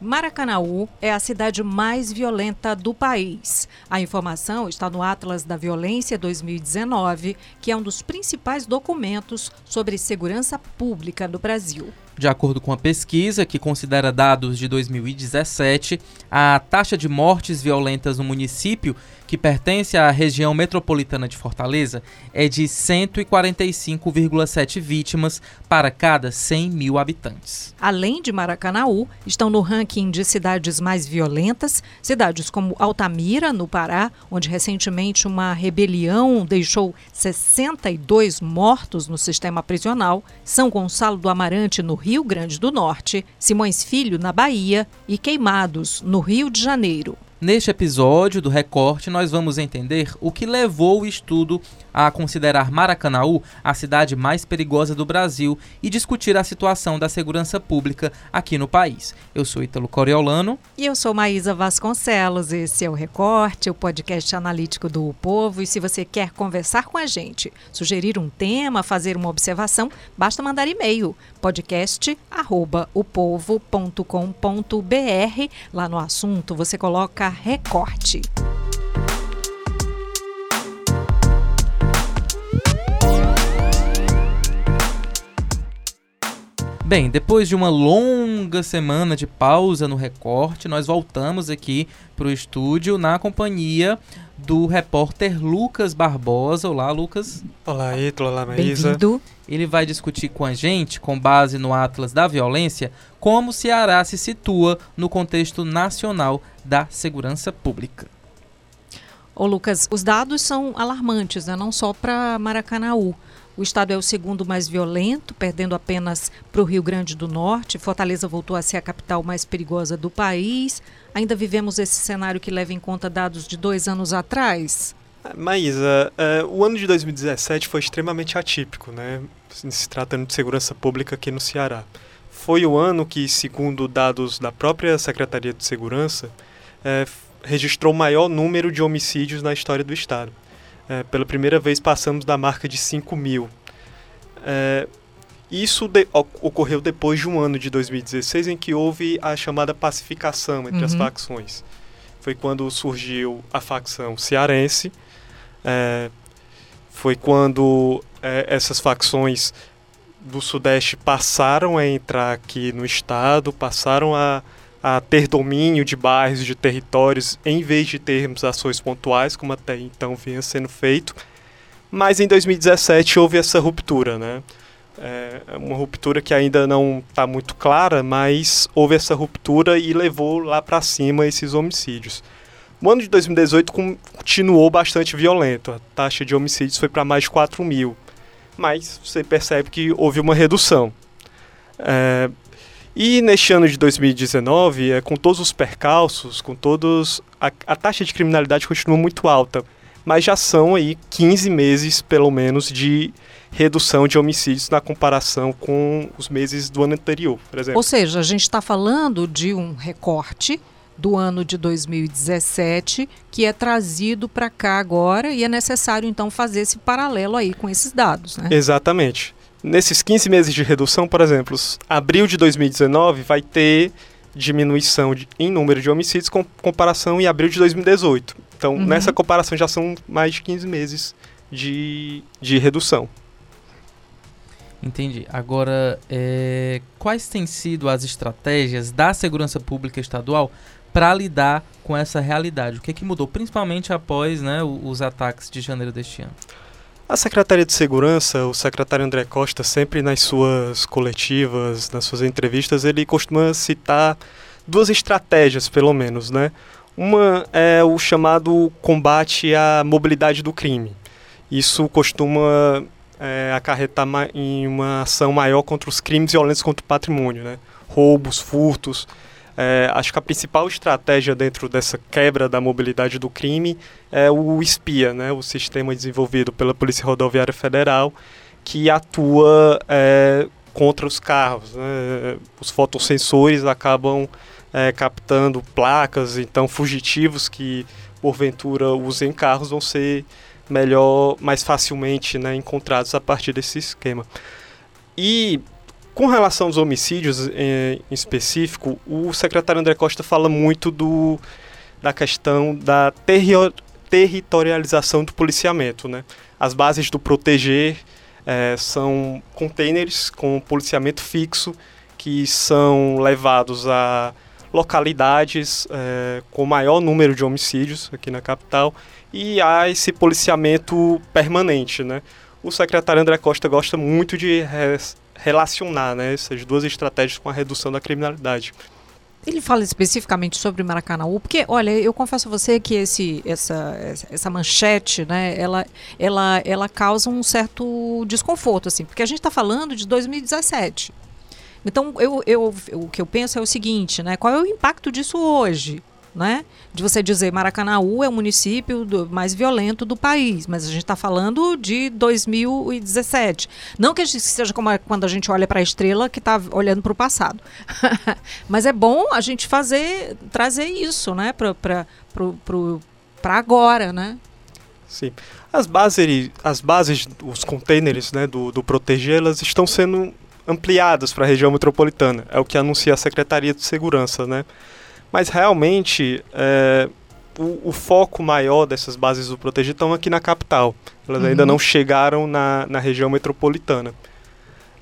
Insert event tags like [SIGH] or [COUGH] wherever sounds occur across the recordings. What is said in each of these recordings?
Maracanaú é a cidade mais violenta do país. A informação está no Atlas da Violência 2019, que é um dos principais documentos sobre segurança pública no Brasil. De acordo com a pesquisa, que considera dados de 2017, a taxa de mortes violentas no município, que pertence à região metropolitana de Fortaleza, é de 145,7 vítimas para cada 100 mil habitantes. Além de Maracanaú, estão no ranking de cidades mais violentas cidades como Altamira, no Pará, onde recentemente uma rebelião deixou 62 mortos no sistema prisional, São Gonçalo do Amarante, no Rio Grande do Norte, Simões Filho, na Bahia e Queimados, no Rio de Janeiro. Neste episódio do Recorte, nós vamos entender o que levou o estudo a considerar Maracanaú a cidade mais perigosa do Brasil e discutir a situação da segurança pública aqui no país. Eu sou Ítalo Coriolano. E eu sou Maísa Vasconcelos. Esse é o Recorte, o podcast analítico do o Povo. E se você quer conversar com a gente, sugerir um tema, fazer uma observação, basta mandar e-mail podcast@opovo.com.br. Lá no assunto você coloca Recorte. Bem, depois de uma longa semana de pausa no recorte, nós voltamos aqui para o estúdio na companhia do repórter Lucas Barbosa. Olá, Lucas. Olá, Ítalo. Olá, Maísa. Ele vai discutir com a gente, com base no Atlas da Violência, como o Ceará se situa no contexto nacional da segurança pública. Ô Lucas, os dados são alarmantes, né? não só para Maracanaú. O estado é o segundo mais violento, perdendo apenas para o Rio Grande do Norte. Fortaleza voltou a ser a capital mais perigosa do país. Ainda vivemos esse cenário que leva em conta dados de dois anos atrás? Maísa, uh, o ano de 2017 foi extremamente atípico, né? Se tratando de segurança pública aqui no Ceará. Foi o ano que, segundo dados da própria Secretaria de Segurança, uh, registrou o maior número de homicídios na história do Estado. É, pela primeira vez passamos da marca de 5 mil. É, isso de, ocorreu depois de um ano de 2016 em que houve a chamada pacificação entre uhum. as facções. Foi quando surgiu a facção cearense, é, foi quando é, essas facções do Sudeste passaram a entrar aqui no Estado, passaram a a ter domínio de bairros, de territórios, em vez de termos ações pontuais, como até então vinha sendo feito. Mas em 2017 houve essa ruptura, né? É uma ruptura que ainda não está muito clara, mas houve essa ruptura e levou lá para cima esses homicídios. O ano de 2018 continuou bastante violento, a taxa de homicídios foi para mais de 4 mil, mas você percebe que houve uma redução. É, e neste ano de 2019, é, com todos os percalços, com todos. A, a, taxa de criminalidade continua muito alta, mas já são aí 15 meses, pelo menos, de redução de homicídios na comparação com os meses do ano anterior, por exemplo. Ou seja, a gente está falando de um recorte do ano de 2017 que é trazido para cá agora e é necessário então fazer esse paralelo aí com esses dados, né? Exatamente nesses 15 meses de redução, por exemplo, abril de 2019 vai ter diminuição de, em número de homicídios com comparação em abril de 2018. Então, uhum. nessa comparação já são mais de 15 meses de, de redução. Entendi. Agora, é, quais têm sido as estratégias da segurança pública estadual para lidar com essa realidade? O que, é que mudou, principalmente após né, os ataques de janeiro deste ano? A Secretaria de Segurança, o secretário André Costa, sempre nas suas coletivas, nas suas entrevistas, ele costuma citar duas estratégias, pelo menos, né? Uma é o chamado combate à mobilidade do crime. Isso costuma é, acarretar em uma ação maior contra os crimes violentos contra o patrimônio, né? Roubos, furtos, é, acho que a principal estratégia dentro dessa quebra da mobilidade do crime é o SPIA, né, o sistema desenvolvido pela Polícia Rodoviária Federal, que atua é, contra os carros. Né? Os fotossensores acabam é, captando placas, então fugitivos que porventura usem carros vão ser melhor, mais facilmente né, encontrados a partir desse esquema. E com relação aos homicídios em específico, o secretário André Costa fala muito do, da questão da terri territorialização do policiamento. Né? As bases do Proteger é, são containers com policiamento fixo que são levados a localidades é, com maior número de homicídios aqui na capital e há esse policiamento permanente. Né? O secretário André Costa gosta muito de relacionar né, essas duas estratégias com a redução da criminalidade. Ele fala especificamente sobre Maracanãú, porque, olha, eu confesso a você que esse, essa, essa manchete, né, ela, ela, ela causa um certo desconforto, assim, porque a gente está falando de 2017. Então, eu, eu, o que eu penso é o seguinte, né, qual é o impacto disso hoje? Né? De você dizer Maracanaú é o município do, mais violento do país, mas a gente está falando de 2017. Não que seja como quando a gente olha para a estrela que está olhando para o passado, [LAUGHS] mas é bom a gente fazer trazer isso, né? Para agora, né? Sim. As bases, as bases, os containers né, do, do Proteger, elas estão sendo ampliadas para a região metropolitana. É o que anuncia a Secretaria de Segurança, né? Mas realmente é, o, o, foco maior dessas bases do Proteger estão aqui na capital. Elas uhum. ainda não chegaram na, na região metropolitana.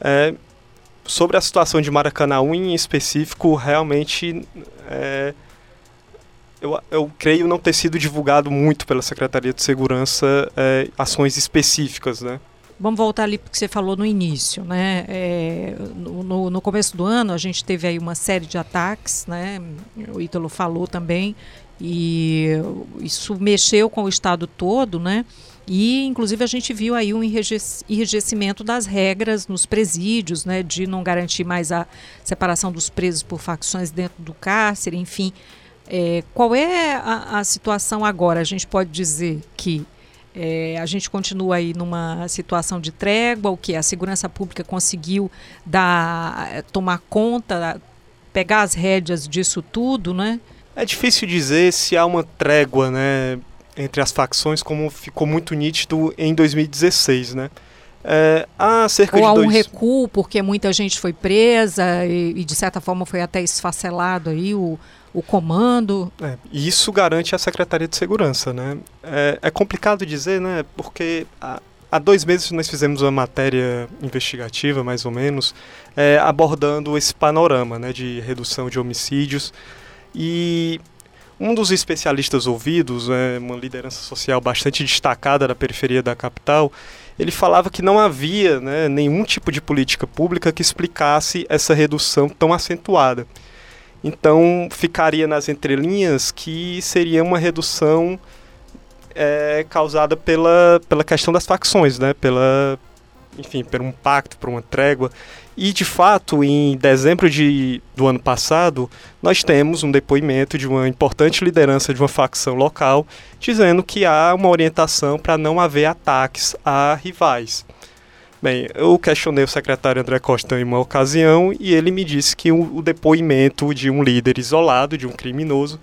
É, sobre a situação de Maracanãú em específico, realmente é, eu, eu, creio não ter sido divulgado muito pela Secretaria de Segurança é, ações específicas, né? Vamos voltar ali porque você falou no início, né? É, no, no, começo do ano a gente teve aí uma série de ataques, né? O Ítalo falou também e isso mexeu com o estado todo, né? E inclusive a gente viu aí um enrijecimento das regras nos presídios, né? De não garantir mais a separação dos presos por facções dentro do cárcere, enfim. É, qual é a, a situação agora? A gente pode dizer que é, a gente continua aí numa situação de trégua, o que a segurança pública conseguiu dar, é, tomar conta, pegar as rédeas disso tudo, né? É difícil dizer se há uma trégua, né, entre as facções, como ficou muito nítido em 2016, né? É, há cerca Ou há um recuo, porque muita gente foi presa e, e, de certa forma foi até esfacelado aí o, o comando. É, e isso garante a Secretaria de Segurança, né? É, é complicado dizer, né? Porque há, há, dois meses nós fizemos uma matéria investigativa, mais ou menos, é, abordando esse panorama, né? De redução de homicídios e um dos especialistas ouvidos, é, uma liderança social bastante destacada da periferia da capital, ele falava que não havia né, nenhum tipo de política pública que explicasse essa redução tão acentuada. Então ficaria nas entrelinhas que seria uma redução é, causada pela, pela questão das facções, né? Pela, enfim, por um pacto, por uma trégua. E de fato, em dezembro de, do ano passado, nós temos um depoimento de uma importante liderança de uma facção local dizendo que há uma orientação para não haver ataques a rivais. Bem, eu questionei o secretário André Costa em uma ocasião e ele me disse que o, depoimento de um líder isolado, de um criminoso,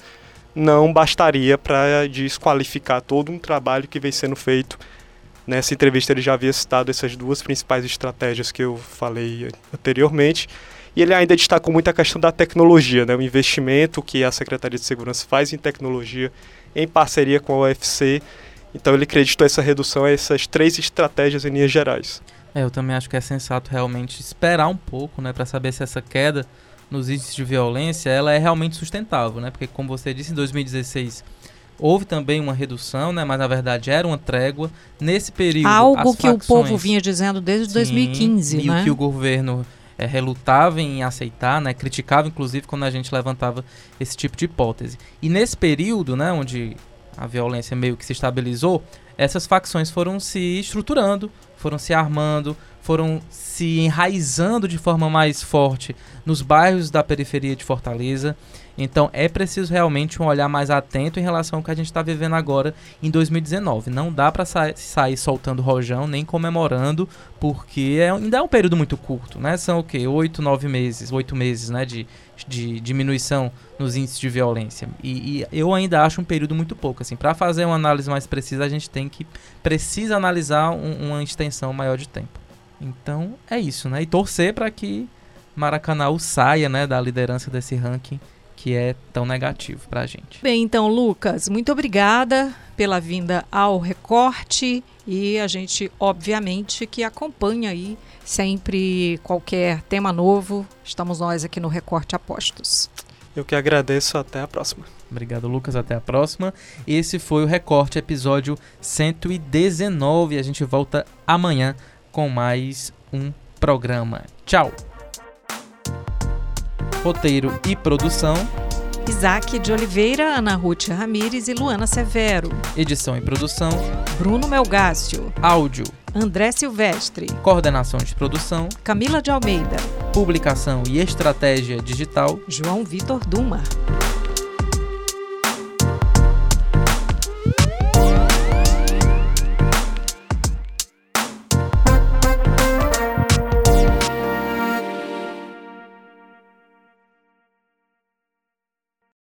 não bastaria para desqualificar todo um trabalho que vem sendo feito. Nessa entrevista ele já havia citado essas duas principais estratégias que eu falei anteriormente. E ele ainda destacou muito a questão da tecnologia, né? o investimento que a Secretaria de Segurança faz em tecnologia em parceria com a UFC. Então ele acreditou essa redução a essas três estratégias em linhas gerais. É, eu também acho que é sensato realmente esperar um pouco, né, para saber se essa queda nos índices de violência ela é realmente sustentável, né? Porque como você disse, em 2016 houve também uma redução, né? Mas na verdade era uma trégua nesse período. Algo que facções, o povo vinha dizendo desde sim, 2015, e né? E o que o governo é, relutava em aceitar, né? Criticava inclusive quando a gente levantava esse tipo de hipótese. E nesse período, né? Onde a violência meio que se estabilizou, essas facções foram se estruturando, foram se armando, foram se enraizando de forma mais forte nos bairros da periferia de Fortaleza. Então é preciso realmente um olhar mais atento em relação ao que a gente está vivendo agora em 2019. Não dá para sa sair soltando rojão nem comemorando, porque é, ainda é um período muito curto, né? São o quê? Oito, nove meses, oito meses, né? De, de diminuição nos índices de violência. E, e eu ainda acho um período muito pouco. Assim, para fazer uma análise mais precisa, a gente tem que precisa analisar um, uma extensão maior de tempo. Então é isso, né? E torcer para que Maracanã saia né, da liderança desse ranking que é tão negativo para a gente. Bem, então, Lucas, muito obrigada pela vinda ao Recorte e a gente, obviamente, que acompanha aí sempre qualquer tema novo. Estamos nós aqui no Recorte Apostos. Eu que agradeço, até a próxima. Obrigado, Lucas. Até a próxima. Esse foi o Recorte, episódio 119. A gente volta amanhã com mais um programa. Tchau! Roteiro e produção: Isaac de Oliveira, Ana Ruth Ramires e Luana Severo. Edição e produção: Bruno Melgácio. Áudio: André Silvestre. Coordenação de produção: Camila de Almeida. Publicação e estratégia digital: João Vitor Duma.